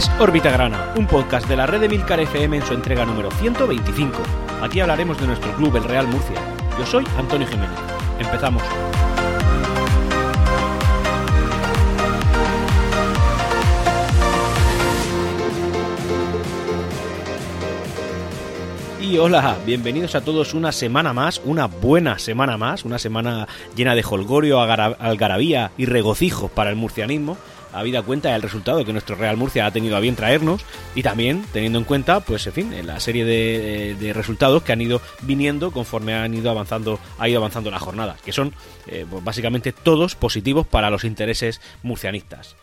Es Órbita Grana, un podcast de la red de Milcar FM en su entrega número 125. Aquí hablaremos de nuestro club, el Real Murcia. Yo soy Antonio Jiménez. Empezamos. Y hola, bienvenidos a todos una semana más, una buena semana más, una semana llena de holgorio, algarabía y regocijo para el murcianismo habida cuenta del resultado que nuestro Real Murcia ha tenido a bien traernos y también teniendo en cuenta, pues en fin, la serie de, resultados que han ido viniendo conforme han ido avanzando, ha ido avanzando la jornada, que son eh, pues básicamente todos positivos para los intereses murcianistas.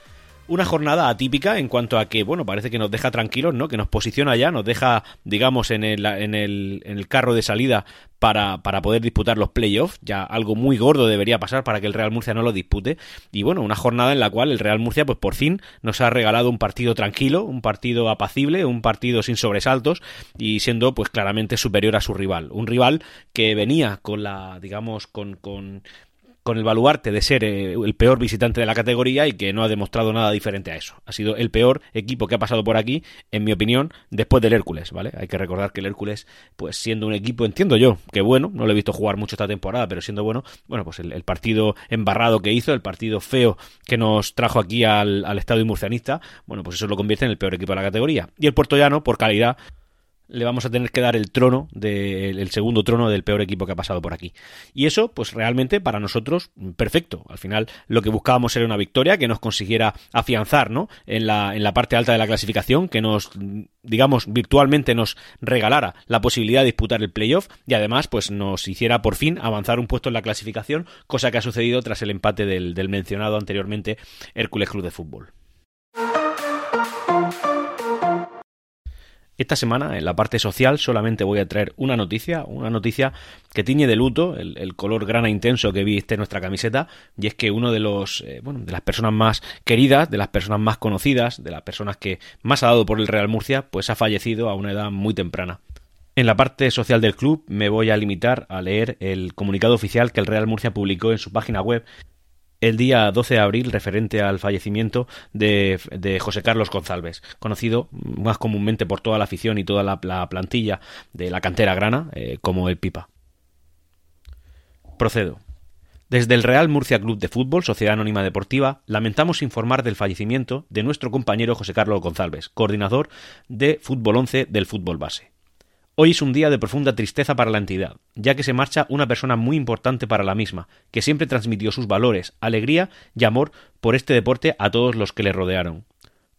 Una jornada atípica en cuanto a que, bueno, parece que nos deja tranquilos, ¿no? Que nos posiciona ya, nos deja, digamos, en el, en el, en el carro de salida para, para poder disputar los playoffs. Ya algo muy gordo debería pasar para que el Real Murcia no lo dispute. Y bueno, una jornada en la cual el Real Murcia, pues por fin, nos ha regalado un partido tranquilo, un partido apacible, un partido sin sobresaltos y siendo, pues claramente superior a su rival. Un rival que venía con la, digamos, con, con con el baluarte de ser eh, el peor visitante de la categoría y que no ha demostrado nada diferente a eso. Ha sido el peor equipo que ha pasado por aquí, en mi opinión, después del Hércules, ¿vale? Hay que recordar que el Hércules, pues siendo un equipo, entiendo yo, que bueno, no lo he visto jugar mucho esta temporada, pero siendo bueno, bueno, pues el, partido embarrado que hizo, el partido feo que nos trajo aquí al, al estadio murcianista, bueno, pues eso lo convierte en el peor equipo de la categoría. Y el Puerto Llano, por calidad, le vamos a tener que dar el trono, el segundo trono del peor equipo que ha pasado por aquí. Y eso, pues realmente para nosotros, perfecto. Al final lo que buscábamos era una victoria que nos consiguiera afianzar, ¿no? En la, en la parte alta de la clasificación, que nos, digamos, virtualmente nos regalara la posibilidad de disputar el playoff y además, pues nos hiciera por fin avanzar un puesto en la clasificación, cosa que ha sucedido tras el empate del, del mencionado anteriormente Hércules Club de Fútbol. Esta semana, en la parte social, solamente voy a traer una noticia, una noticia que tiñe de luto el, color grana intenso que viste en nuestra camiseta, y es que uno de los, eh, bueno, de las personas más queridas, de las personas más conocidas, de las personas que más ha dado por el Real Murcia, pues ha fallecido a una edad muy temprana. En la parte social del club me voy a limitar a leer el comunicado oficial que el Real Murcia publicó en su página web el día 12 de abril referente al fallecimiento de, José Carlos González, conocido más comúnmente por toda la afición y toda la, plantilla de la cantera grana eh, como el Pipa. Procedo. Desde el Real Murcia Club de Fútbol, Sociedad Anónima Deportiva, lamentamos informar del fallecimiento de nuestro compañero José Carlos González, coordinador de Fútbol 11 del fútbol base. Hoy es un día de profunda tristeza para la entidad, ya que se marcha una persona muy importante para la misma, que siempre transmitió sus valores, alegría y amor por este deporte a todos los que le rodearon.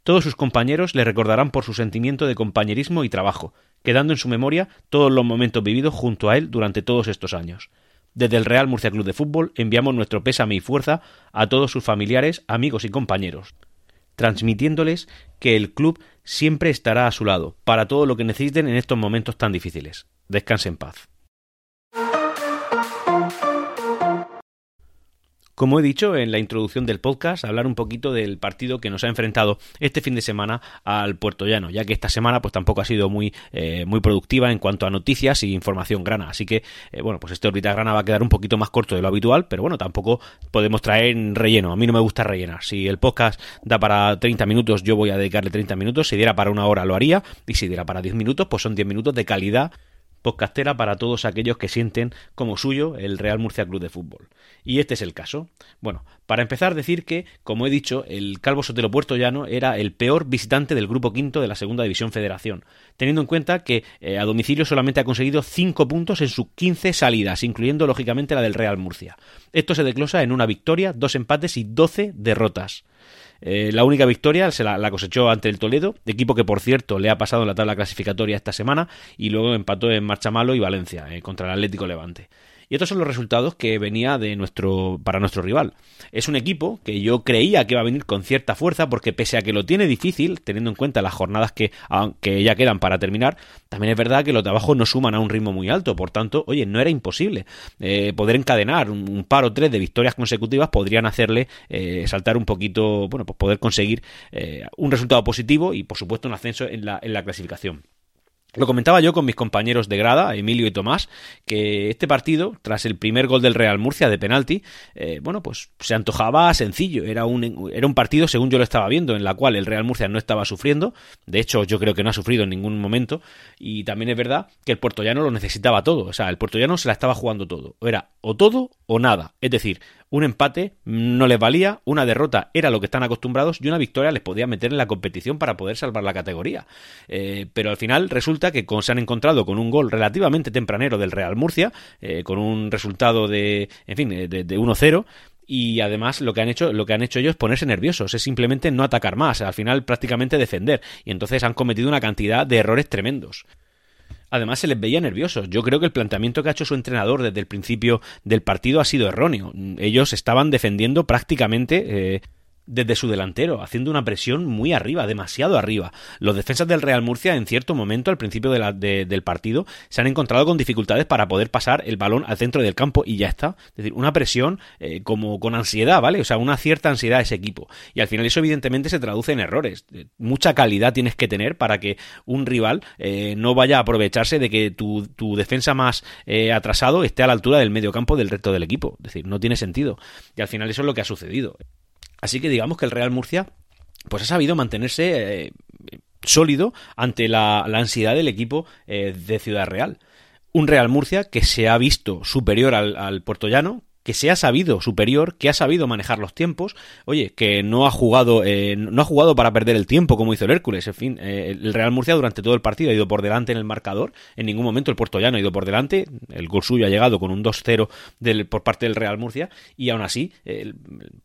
Todos sus compañeros le recordarán por su sentimiento de compañerismo y trabajo, quedando en su memoria todos los momentos vividos junto a él durante todos estos años. Desde el Real Murcia Club de Fútbol enviamos nuestro pésame y fuerza a todos sus familiares, amigos y compañeros transmitiéndoles que el club siempre estará a su lado para todo lo que necesiten en estos momentos tan difíciles. Descanse en paz. Como he dicho en la introducción del podcast, hablar un poquito del partido que nos ha enfrentado este fin de semana al Puerto Llano, ya que esta semana pues tampoco ha sido muy, eh, muy productiva en cuanto a noticias y información grana. Así que, eh, bueno, pues este órbita grana va a quedar un poquito más corto de lo habitual, pero bueno, tampoco podemos traer relleno. A mí no me gusta rellenar. Si el podcast da para 30 minutos, yo voy a dedicarle 30 minutos. Si diera para una hora, lo haría. Y si diera para 10 minutos, pues son 10 minutos de calidad podcastera para todos aquellos que sienten como suyo el Real Murcia Club de Fútbol. Y este es el caso. Bueno, para empezar decir que, como he dicho, el Calvo Sotelo Puerto Llano era el peor visitante del grupo quinto de la Segunda División Federación, teniendo en cuenta que eh, a domicilio solamente ha conseguido 5 puntos en sus 15 salidas, incluyendo lógicamente la del Real Murcia. Esto se declosa en una victoria, dos empates y 12 derrotas. Eh, la única victoria se la, cosechó ante el Toledo, equipo que por cierto le ha pasado en la tabla clasificatoria esta semana y luego empató en Marchamalo y Valencia eh, contra el Atlético Levante. Y estos son los resultados que venía de nuestro, para nuestro rival. Es un equipo que yo creía que iba a venir con cierta fuerza porque pese a que lo tiene difícil, teniendo en cuenta las jornadas que, que ya quedan para terminar, también es verdad que los trabajos no suman a un ritmo muy alto. Por tanto, oye, no era imposible eh, poder encadenar un, par o tres de victorias consecutivas podrían hacerle eh, saltar un poquito, bueno, pues poder conseguir eh, un resultado positivo y por supuesto un ascenso en la, en la clasificación. Lo comentaba yo con mis compañeros de grada, Emilio y Tomás, que este partido, tras el primer gol del Real Murcia de penalti, eh, bueno, pues se antojaba sencillo. Era un, era un partido, según yo lo estaba viendo, en la cual el Real Murcia no estaba sufriendo. De hecho, yo creo que no ha sufrido en ningún momento. Y también es verdad que el puertollano lo necesitaba todo. O sea, el puertollano se la estaba jugando todo. Era o todo o nada. Es decir, un empate no les valía, una derrota era lo que están acostumbrados y una victoria les podía meter en la competición para poder salvar la categoría. Eh, pero al final resulta que se han encontrado con un gol relativamente tempranero del Real Murcia, eh, con un resultado de, en fin, de, de 1-0, y además lo que han hecho lo que han hecho ellos es ponerse nerviosos es simplemente no atacar más al final prácticamente defender y entonces han cometido una cantidad de errores tremendos Además, se les veía nerviosos. Yo creo que el planteamiento que ha hecho su entrenador desde el principio del partido ha sido erróneo. Ellos estaban defendiendo prácticamente eh, desde su delantero, haciendo una presión muy arriba, demasiado arriba. Los defensas del Real Murcia, en cierto momento, al principio del partido, se han encontrado con dificultades para poder pasar el balón al centro del campo y ya está. Es decir, una presión eh, como con ansiedad, ¿vale? O sea, una cierta ansiedad a ese equipo. Y al final eso evidentemente se traduce en errores. Eh, mucha calidad tienes que tener para que un rival eh, no vaya a aprovecharse de que tu, tu defensa más atrasado esté a la altura del medio campo del resto del equipo. Es decir, no tiene sentido. Y al final eso es lo que ha sucedido. Así que digamos que el Real Murcia pues ha sabido mantenerse eh, sólido ante la, ansiedad del equipo eh, de Ciudad Real. Un Real Murcia que se ha visto superior al, al Llano que se ha sabido superior, que ha sabido manejar los tiempos, oye, que no ha jugado, eh, no ha jugado para perder el tiempo como hizo el Hércules, en fin, eh, el Real Murcia durante todo el partido ha ido por delante en el marcador, en ningún momento el Puerto Llano ha ido por delante, el gol suyo ha llegado con un 2-0 por parte del Real Murcia. Y aún así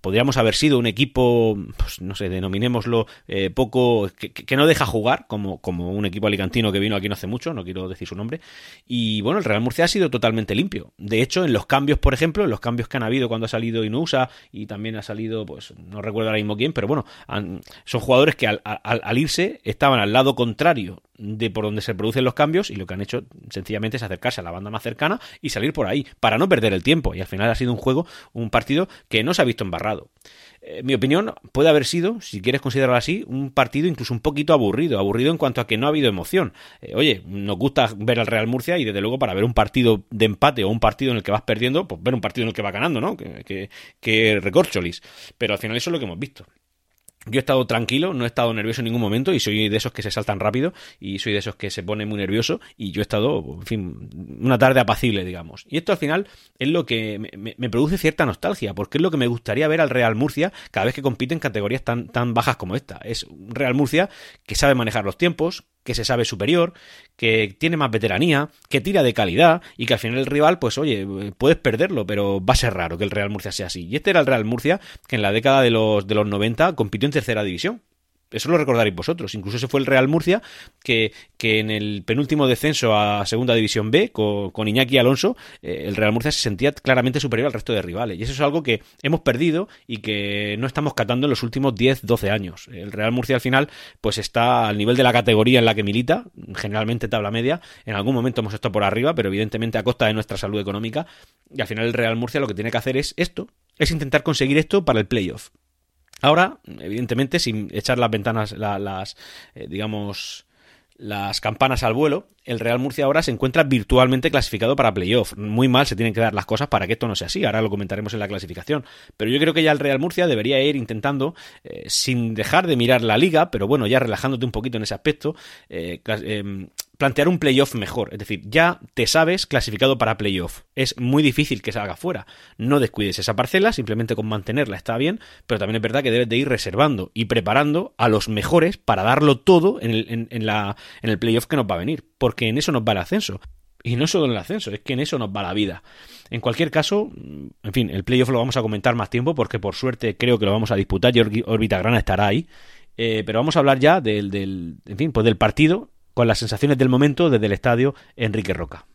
podríamos haber sido un equipo, pues no sé, denominémoslo eh, poco, que, no deja jugar, como, como un equipo alicantino que vino aquí no hace mucho, no quiero decir su nombre, y bueno, el Real Murcia ha sido totalmente limpio, de hecho en los cambios, por ejemplo, en los cambios cambios que han habido cuando ha salido Inusa y también ha salido, pues no recuerdo ahora mismo quién, pero bueno, son jugadores que al, al, irse estaban al lado contrario de por donde se producen los cambios y lo que han hecho sencillamente es acercarse a la banda más cercana y salir por ahí para no perder el tiempo y al final ha sido un juego, un partido que no se ha visto embarrado. Eh, mi opinión, puede haber sido, si quieres considerarlo así, un partido incluso un poquito aburrido. Aburrido en cuanto a que no ha habido emoción. Eh, oye, nos gusta ver al Real Murcia y desde luego para ver un partido de empate o un partido en el que vas perdiendo, pues ver un partido en el que va ganando, ¿no? Que, que, que recorcholis. Pero al final eso es lo que hemos visto. Yo he estado tranquilo, no he estado nervioso en ningún momento y soy de esos que se saltan rápido y soy de esos que se pone muy nervioso y yo he estado, en fin, una tarde apacible, digamos. Y esto al final es lo que me, produce cierta nostalgia, porque es lo que me gustaría ver al Real Murcia cada vez que compite en categorías tan, tan bajas como esta. Es un Real Murcia que sabe manejar los tiempos, que se sabe superior, que tiene más veteranía, que tira de calidad y que al final el rival, pues oye, puedes perderlo, pero va a ser raro que el Real Murcia sea así. Y este era el Real Murcia que en la década de los, de los 90 compitió en tercera división. Eso lo recordaréis vosotros. Incluso ese fue el Real Murcia que, que en el penúltimo descenso a Segunda División B con, Iñaki Alonso, eh, el Real Murcia se sentía claramente superior al resto de rivales. Y eso es algo que hemos perdido y que no estamos catando en los últimos 10, 12 años. El Real Murcia al final pues está al nivel de la categoría en la que milita, generalmente tabla media. En algún momento hemos estado por arriba, pero evidentemente a costa de nuestra salud económica. Y al final el Real Murcia lo que tiene que hacer es esto, es intentar conseguir esto para el playoff. Ahora, evidentemente, sin echar las ventanas, las, eh, digamos, las campanas al vuelo, el Real Murcia ahora se encuentra virtualmente clasificado para playoff. Muy mal se tienen que dar las cosas para que esto no sea así. Ahora lo comentaremos en la clasificación. Pero yo creo que ya el Real Murcia debería ir intentando, eh, sin dejar de mirar la liga, pero bueno, ya relajándote un poquito en ese aspecto, eh, em, plantear un playoff mejor. Es decir, ya te sabes clasificado para playoff. Es muy difícil que salga fuera. No descuides esa parcela, simplemente con mantenerla está bien, pero también es verdad que debes de ir reservando y preparando a los mejores para darlo todo en el, en, la, en el playoff que nos va a venir, porque en eso nos va el ascenso. Y no solo en el ascenso, es que en eso nos va la vida. En cualquier caso, en fin, el playoff lo vamos a comentar más tiempo porque por suerte creo que lo vamos a disputar y Orbita Grana estará ahí. Eh, pero vamos a hablar ya del, del, en fin, pues del partido con las sensaciones del momento desde el estadio Enrique Roca.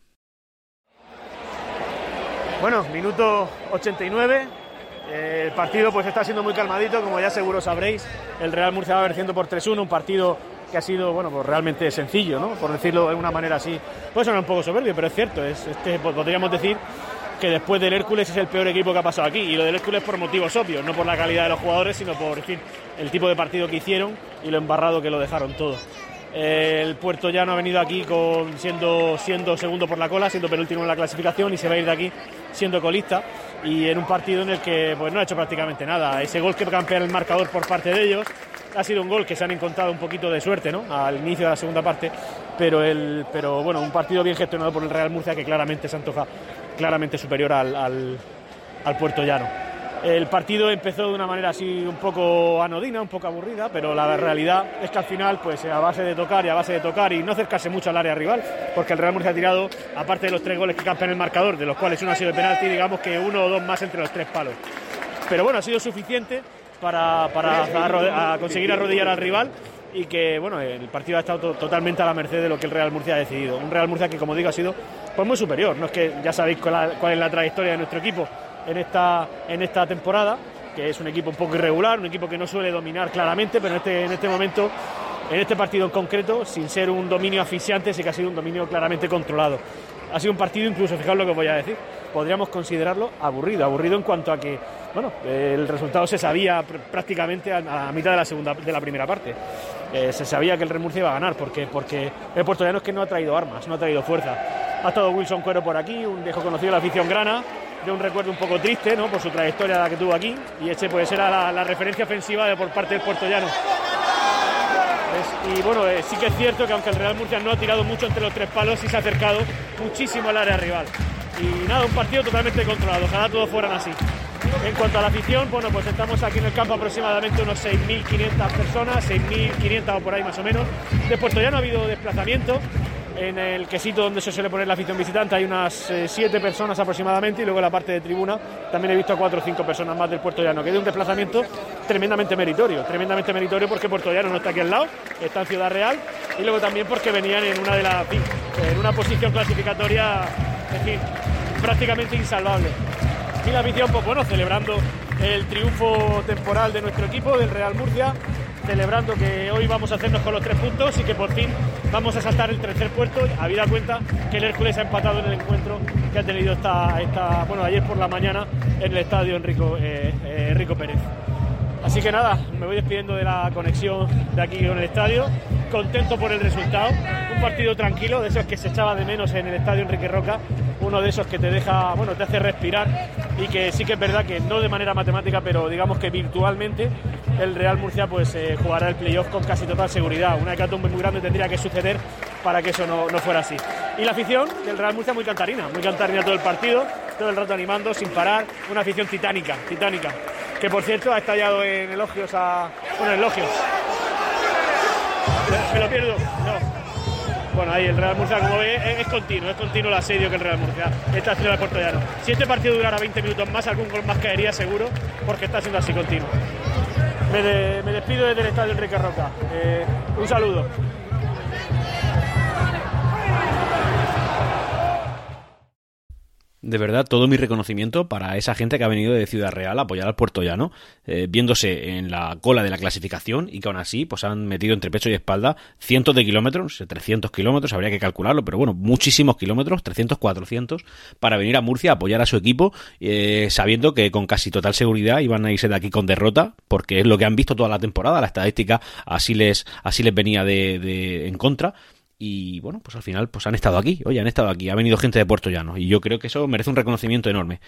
Bueno, minuto 89. Eh, el partido pues está siendo muy calmadito, como ya seguro sabréis. El Real Murcia va venciendo por 3-1, un partido que ha sido bueno pues realmente sencillo, ¿no? por decirlo de una manera así. Puede sonar un poco soberbio, pero es cierto. Es, este, pues, podríamos decir que después del Hércules es el peor equipo que ha pasado aquí. Y lo del Hércules por motivos obvios, no por la calidad de los jugadores, sino por el tipo de partido que hicieron y lo embarrado que lo dejaron todo. El Puerto Llano ha venido aquí con, siendo, siendo segundo por la cola, siendo penúltimo en la clasificación y se va a ir de aquí siendo colista. Y en un partido en el que pues, no ha hecho prácticamente nada. Ese gol que campea el marcador por parte de ellos ha sido un gol que se han encontrado un poquito de suerte ¿no? al inicio de la segunda parte, pero, el, pero bueno, un partido bien gestionado por el Real Murcia que claramente se antoja claramente superior al, al, al Puerto Llano. El partido empezó de una manera así un poco anodina, un poco aburrida, pero la realidad es que al final, pues a base de tocar y a base de tocar y no acercarse mucho al área rival, porque el Real Murcia ha tirado, aparte de los tres goles que campean el marcador, de los cuales uno ha sido de penalti, digamos que uno o dos más entre los tres palos. Pero bueno, ha sido suficiente para, conseguir arrodillar al rival y que bueno el partido ha estado totalmente a la merced de lo que el Real Murcia ha decidido. Un Real Murcia que como digo ha sido pues muy superior. No es que ya sabéis cuál es la trayectoria de nuestro equipo en esta, en esta temporada, que es un equipo un poco irregular, un equipo que no suele dominar claramente, pero en este, en este momento, en este partido en concreto, sin ser un dominio asfixiante, sí que ha sido un dominio claramente controlado. Ha sido un partido, incluso, fijaos lo que os voy a decir, podríamos considerarlo aburrido, aburrido en cuanto a que, bueno, el resultado se sabía prácticamente a, la mitad de la segunda, de la primera parte. Eh, se sabía que el Remurcia iba a ganar, porque, porque el puertollano es que no ha traído armas, no ha traído fuerza. Ha estado Wilson Cuero por aquí, un viejo conocido de la afición grana, de un recuerdo un poco triste, ¿no? Por su trayectoria la que tuvo aquí. Y este puede ser la, referencia ofensiva de, por parte del puertollano. y bueno, eh, sí que es cierto que aunque el Real Murcia no ha tirado mucho entre los tres palos, sí se ha acercado muchísimo al área rival. Y nada, un partido totalmente controlado. Ojalá todos fueran así. En cuanto a la afición, bueno, pues estamos aquí en el campo aproximadamente unos 6.500 personas, 6.500 o por ahí más o menos. De Puerto Llano ha habido desplazamiento, en el quesito donde se suele poner la afición visitante hay unas eh, siete personas aproximadamente y luego en la parte de tribuna también he visto a cuatro o cinco personas más del Puerto Llano, que es un desplazamiento tremendamente meritorio, tremendamente meritorio porque Puerto Llano no está aquí al lado, está en Ciudad Real y luego también porque venían en una de las en una posición clasificatoria, en fin, prácticamente insalvable. Y la afición, pues bueno, celebrando el triunfo temporal de nuestro equipo, del Real Murcia, celebrando que hoy vamos a hacernos con los tres puntos y que por fin vamos a saltar el tercer puerto, habida cuenta que el Hércules ha empatado en el encuentro que ha tenido esta, esta bueno, ayer por la mañana en el estadio Enrico, eh, eh, Enrico Pérez. Así que nada, me voy despidiendo de la conexión de aquí con el estadio, contento por el resultado, un partido tranquilo, de esos que se echaba de menos en el estadio Enrique Roca, uno de esos que te deja, bueno, te hace respirar y que sí que es verdad que no de manera matemática, pero digamos que virtualmente el Real Murcia pues eh, jugará el playoff con casi total seguridad. Una hecatombe muy grande tendría que suceder para que eso no, no fuera así. Y la afición del Real Murcia muy cantarina, muy cantarina todo el partido, todo el rato animando sin parar, una afición titánica, titánica, que por cierto ha estallado en elogios a... bueno, elogios. Me lo pierdo, no. Bueno, ahí el Real Murcia, como ve, es, continuo, es continuo el asedio que el Real Murcia está haciendo al Puerto Llano. Si este partido durara 20 minutos más, algún gol más caería seguro, porque está siendo así continuo. Me, despido desde el estadio Enrique Roca. Eh, un saludo. De verdad todo mi reconocimiento para esa gente que ha venido de Ciudad Real a apoyar al Puerto Llano, eh, viéndose en la cola de la clasificación y que aún así pues han metido entre pecho y espalda cientos de kilómetros, 300 kilómetros, habría que calcularlo, pero bueno, muchísimos kilómetros, 300, 400, para venir a Murcia a apoyar a su equipo, eh, sabiendo que con casi total seguridad iban a irse de aquí con derrota, porque es lo que han visto toda la temporada, la estadística así les, así les venía de, de en contra y bueno, pues al final pues han estado aquí, oye, han estado aquí, ha venido gente de Puerto Llano. Y yo creo que eso merece un reconocimiento enorme.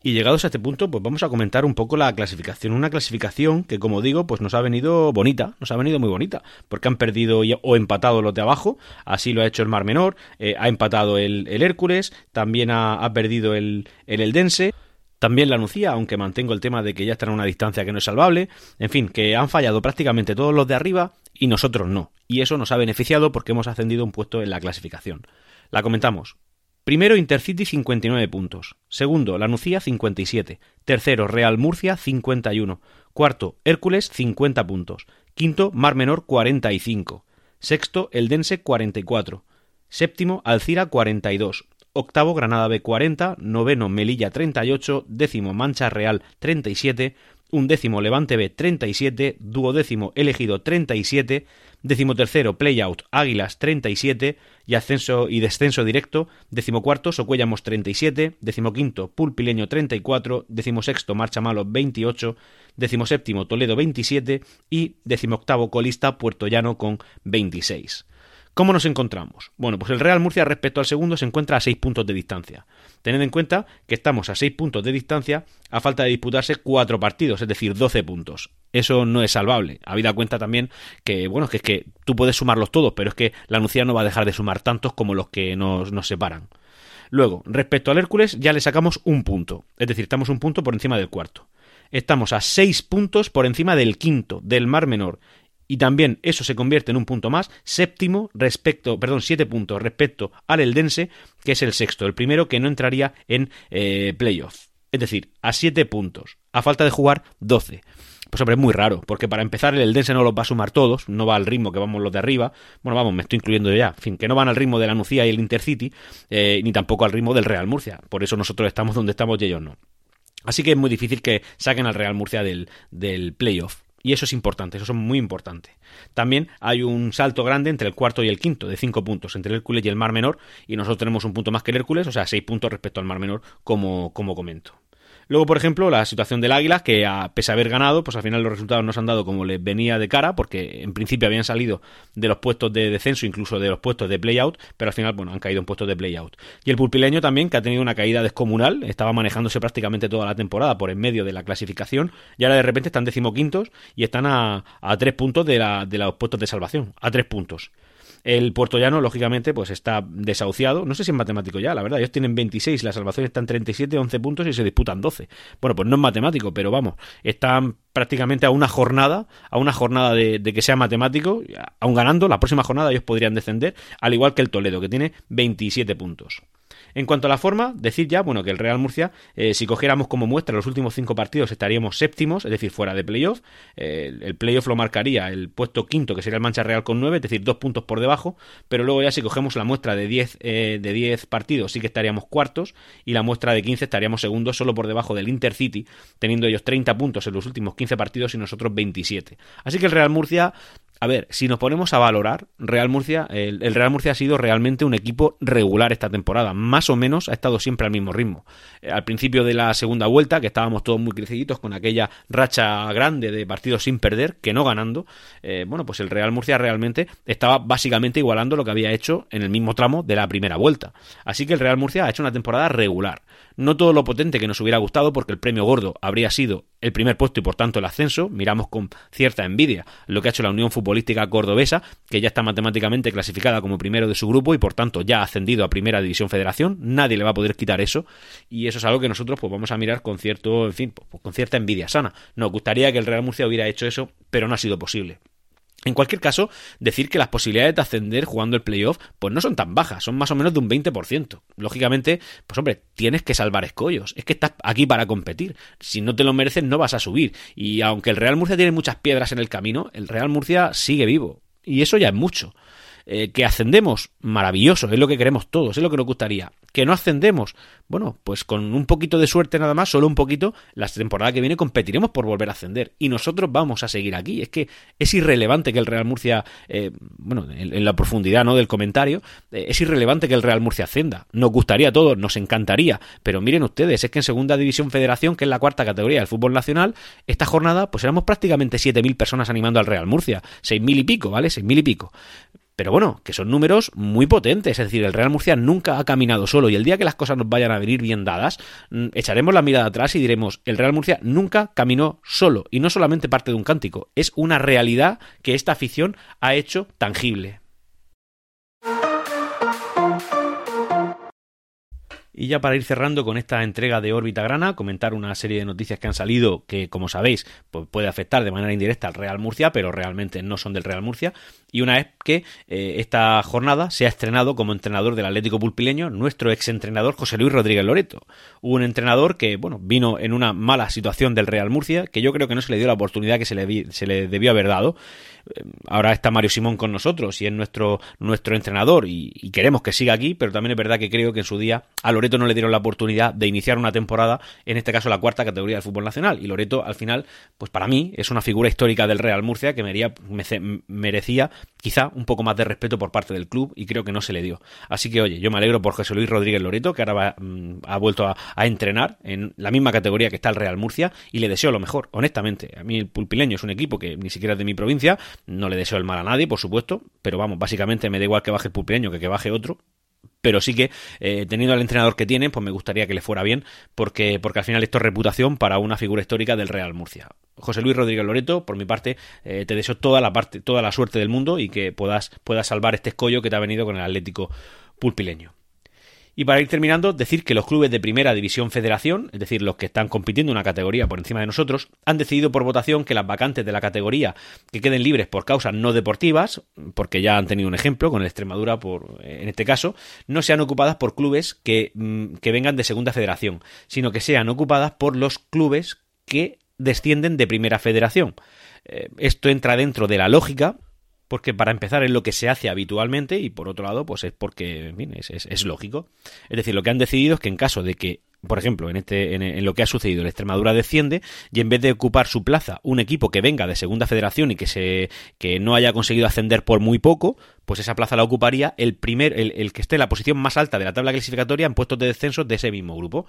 Y llegados a este punto, pues vamos a comentar un poco la clasificación. Una clasificación que, como digo, pues nos ha venido bonita, nos ha venido muy bonita, porque han perdido o empatado los de abajo, así lo ha hecho el Mar Menor, eh, ha empatado el, Hércules, también ha, perdido el, el Eldense. También la Nucía, aunque mantengo el tema de que ya están a una distancia que no es salvable. En fin, que han fallado prácticamente todos los de arriba y nosotros no. Y eso nos ha beneficiado porque hemos ascendido un puesto en la clasificación. La comentamos. Primero Intercity 59 puntos. Segundo La Nucía 57. Tercero Real Murcia 51. Cuarto Hércules 50 puntos. Quinto Mar Menor 45. Sexto Eldense 44. Séptimo Alcira 42 octavo Granada B 40, noveno Melilla 38, décimo Mancha Real 37, undécimo Levante B 37, duodécimo elegido 37, decimotercero Playout Águilas 37 y ascenso y descenso directo, decimocuarto Socuellamos 37, decimoquinto Pulpileño 34, decimosexto Marcha Malo 28, decimoséptimo Toledo 27 y decimoctavo colista Puerto Llano con 26. ¿Cómo nos encontramos? Bueno, pues el Real Murcia respecto al segundo se encuentra a 6 puntos de distancia. Tened en cuenta que estamos a 6 puntos de distancia a falta de disputarse 4 partidos, es decir, 12 puntos. Eso no es salvable. Habida cuenta también que, bueno, que es que tú puedes sumarlos todos, pero es que la Nucía no va a dejar de sumar tantos como los que nos, nos separan. Luego, respecto al Hércules, ya le sacamos un punto, es decir, estamos un punto por encima del cuarto. Estamos a 6 puntos por encima del quinto, del Mar Menor, y también eso se convierte en un punto más, séptimo respecto, perdón, siete puntos respecto al Eldense, que es el sexto, el primero que no entraría en eh, playoff. Es decir, a siete puntos, a falta de jugar 12. Pues hombre, es muy raro, porque para empezar el Eldense no los va a sumar todos, no va al ritmo que vamos los de arriba, bueno, vamos, me estoy incluyendo ya, en fin, que no van al ritmo de la Nucía y el Intercity, eh, ni tampoco al ritmo del Real Murcia, por eso nosotros estamos donde estamos y ellos no. Así que es muy difícil que saquen al Real Murcia del, del playoff. Y eso es importante, eso es muy importante. También hay un salto grande entre el cuarto y el quinto, de cinco puntos, entre el Hércules y el Mar Menor, y nosotros tenemos un punto más que el Hércules, o sea, seis puntos respecto al Mar Menor, como, como comento. Luego, por ejemplo, la situación del Águila, que a pesar de haber ganado, pues al final los resultados no se han dado como les venía de cara, porque en principio habían salido de los puestos de descenso, incluso de los puestos de playout, pero al final, bueno, han caído en puestos de playout. Y el pulpileño también, que ha tenido una caída descomunal, estaba manejándose prácticamente toda la temporada por en medio de la clasificación, y ahora de repente están decimoquintos y están a, a tres puntos de, la, de los puestos de salvación, a tres puntos. El puertollano, lógicamente, pues está desahuciado. No sé si es matemático ya, la verdad. Ellos tienen 26, la salvación está en 37, 11 puntos y se disputan 12. Bueno, pues no es matemático, pero vamos, están prácticamente a una jornada, a una jornada de, de que sea matemático, aún ganando, la próxima jornada ellos podrían descender, al igual que el Toledo, que tiene 27 puntos. En cuanto a la forma, decir ya, bueno, que el Real Murcia, eh, si cogiéramos como muestra los últimos cinco partidos, estaríamos séptimos, es decir, fuera de playoff. Eh, el playoff lo marcaría el puesto quinto, que sería el Mancha Real con nueve, es decir, dos puntos por debajo. Pero luego ya si cogemos la muestra de 10 eh, de 10 partidos, sí que estaríamos cuartos. Y la muestra de 15 estaríamos segundos, solo por debajo del Intercity, teniendo ellos 30 puntos en los últimos 15 partidos y nosotros 27. Así que el Real Murcia a ver, si nos ponemos a valorar, Real Murcia, el, Real Murcia ha sido realmente un equipo regular esta temporada. Más o menos ha estado siempre al mismo ritmo. Eh, al principio de la segunda vuelta, que estábamos todos muy creciditos con aquella racha grande de partidos sin perder, que no ganando, eh, bueno, pues el Real Murcia realmente estaba básicamente igualando lo que había hecho en el mismo tramo de la primera vuelta. Así que el Real Murcia ha hecho una temporada regular. No todo lo potente que nos hubiera gustado, porque el premio gordo habría sido el primer puesto y por tanto el ascenso. Miramos con cierta envidia lo que ha hecho la Unión Futbolística Cordobesa, que ya está matemáticamente clasificada como primero de su grupo y por tanto ya ha ascendido a Primera División Federación. Nadie le va a poder quitar eso y eso es algo que nosotros pues vamos a mirar con cierto, en fin, pues, con cierta envidia sana. Nos gustaría que el Real Murcia hubiera hecho eso, pero no ha sido posible. En cualquier caso, decir que las posibilidades de ascender jugando el playoff pues no son tan bajas, son más o menos de un 20%. Lógicamente, pues hombre, tienes que salvar escollos, es que estás aquí para competir. Si no te lo mereces no vas a subir. Y aunque el Real Murcia tiene muchas piedras en el camino, el Real Murcia sigue vivo. Y eso ya es mucho. Eh, que ascendemos, maravilloso, es lo que queremos todos, es lo que nos gustaría. Que no ascendemos, bueno, pues con un poquito de suerte nada más, solo un poquito, la temporada que viene competiremos por volver a ascender. Y nosotros vamos a seguir aquí. Es que es irrelevante que el Real Murcia, eh, bueno, en, la profundidad ¿no? del comentario, eh, es irrelevante que el Real Murcia ascenda. Nos gustaría a todos, nos encantaría. Pero miren ustedes, es que en Segunda División Federación, que es la cuarta categoría del fútbol nacional, esta jornada, pues éramos prácticamente 7.000 personas animando al Real Murcia. 6.000 y pico, ¿vale? 6.000 y pico. Pero bueno, que son números muy potentes. Es decir, el Real Murcia nunca ha caminado solo. Y el día que las cosas nos vayan a venir bien dadas, mm, echaremos la mirada atrás y diremos, el Real Murcia nunca caminó solo. Y no solamente parte de un cántico, es una realidad que esta afición ha hecho tangible. Y ya para ir cerrando con esta entrega de órbita grana, comentar una serie de noticias que han salido que, como sabéis, pues puede afectar de manera indirecta al Real Murcia, pero realmente no son del Real Murcia. Y una es que eh, esta jornada se ha estrenado como entrenador del Atlético Pulpileño nuestro exentrenador José Luis Rodríguez Loreto. Un entrenador que, bueno, vino en una mala situación del Real Murcia, que yo creo que no se le dio la oportunidad que se le, se le debió haber dado ahora está Mario Simón con nosotros y es nuestro, nuestro entrenador y, y, queremos que siga aquí, pero también es verdad que creo que en su día a Loreto No le dieron la oportunidad de iniciar una temporada, en este caso la cuarta categoría del fútbol nacional. Y Loreto, al final, pues para mí es una figura histórica del Real Murcia que merecía quizá un poco más de respeto por parte del club y creo que no se le dio. Así que, oye, yo me alegro por José Luis Rodríguez Loreto, que ahora mm, ha vuelto a, a, entrenar en la misma categoría que está el Real Murcia y le deseo lo mejor, honestamente. A mí el Pulpileño es un equipo que ni siquiera es de mi provincia, no le deseo el mal a nadie, por supuesto, pero vamos, básicamente me da igual que baje el Pulpileño que que baje otro, pero sí que eh, teniendo al entrenador que tiene, pues me gustaría que le fuera bien, porque, porque al final esto es reputación para una figura histórica del Real Murcia. José Luis Rodríguez Loreto, por mi parte, eh, te deseo toda la parte, toda la suerte del mundo y que puedas, puedas salvar este escollo que te ha venido con el Atlético pulpileño. Y para ir terminando, decir que los clubes de Primera División Federación, es decir, los que están compitiendo una categoría por encima de nosotros, han decidido por votación que las vacantes de la categoría que queden libres por causas no deportivas, porque ya han tenido un ejemplo con el Extremadura por, en este caso, no sean ocupadas por clubes que, mm, que vengan de Segunda Federación, sino que sean ocupadas por los clubes que descienden de Primera Federación. Eh, esto entra dentro de la lógica porque para empezar es lo que se hace habitualmente y por otro lado pues es porque es, lógico. Es decir, lo que han decidido es que en caso de que por ejemplo, en, este, en, lo que ha sucedido, el Extremadura desciende y en vez de ocupar su plaza un equipo que venga de Segunda Federación y que, se, que no haya conseguido ascender por muy poco, pues esa plaza la ocuparía el, primer, el, el que esté en la posición más alta de la tabla clasificatoria en puestos de descenso de ese mismo grupo.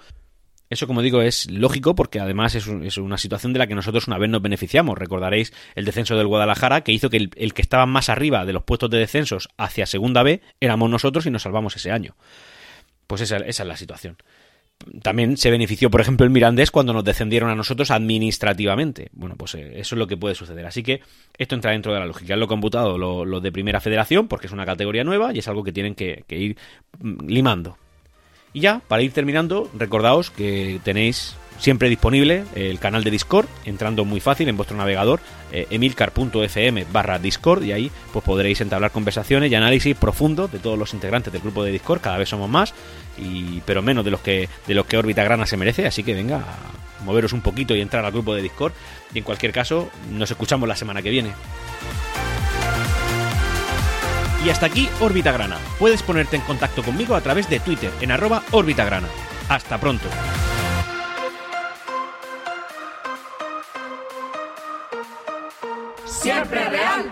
Eso, como digo, es lógico porque además es, una situación de la que nosotros una vez nos beneficiamos. Recordaréis el descenso del Guadalajara que hizo que el, que estaba más arriba de los puestos de descensos hacia Segunda B éramos nosotros y nos salvamos ese año. Pues esa, esa es la situación. También se benefició, por ejemplo, el Mirandés cuando nos descendieron a nosotros administrativamente. Bueno, pues eh, eso es lo que puede suceder. Así que esto entra dentro de la lógica. lo computado lo, de primera federación porque es una categoría nueva y es algo que tienen que ir mm, limando. Y ya, para ir terminando, recordaos que tenéis siempre disponible el canal de Discord, entrando muy fácil en vuestro navegador, eh, emilcar.fm barra Discord, y ahí pues podréis entablar conversaciones y análisis profundo de todos los integrantes del grupo de Discord, cada vez somos más, y, pero menos de los que de los que órbita grana se merece, así que venga, a moveros un poquito y entrar al grupo de Discord, y en cualquier caso, nos escuchamos la semana que viene. Y hasta aquí Órbita Grana. Puedes ponerte en contacto conmigo a través de Twitter en arroba Grana. Hasta pronto. Siempre Real.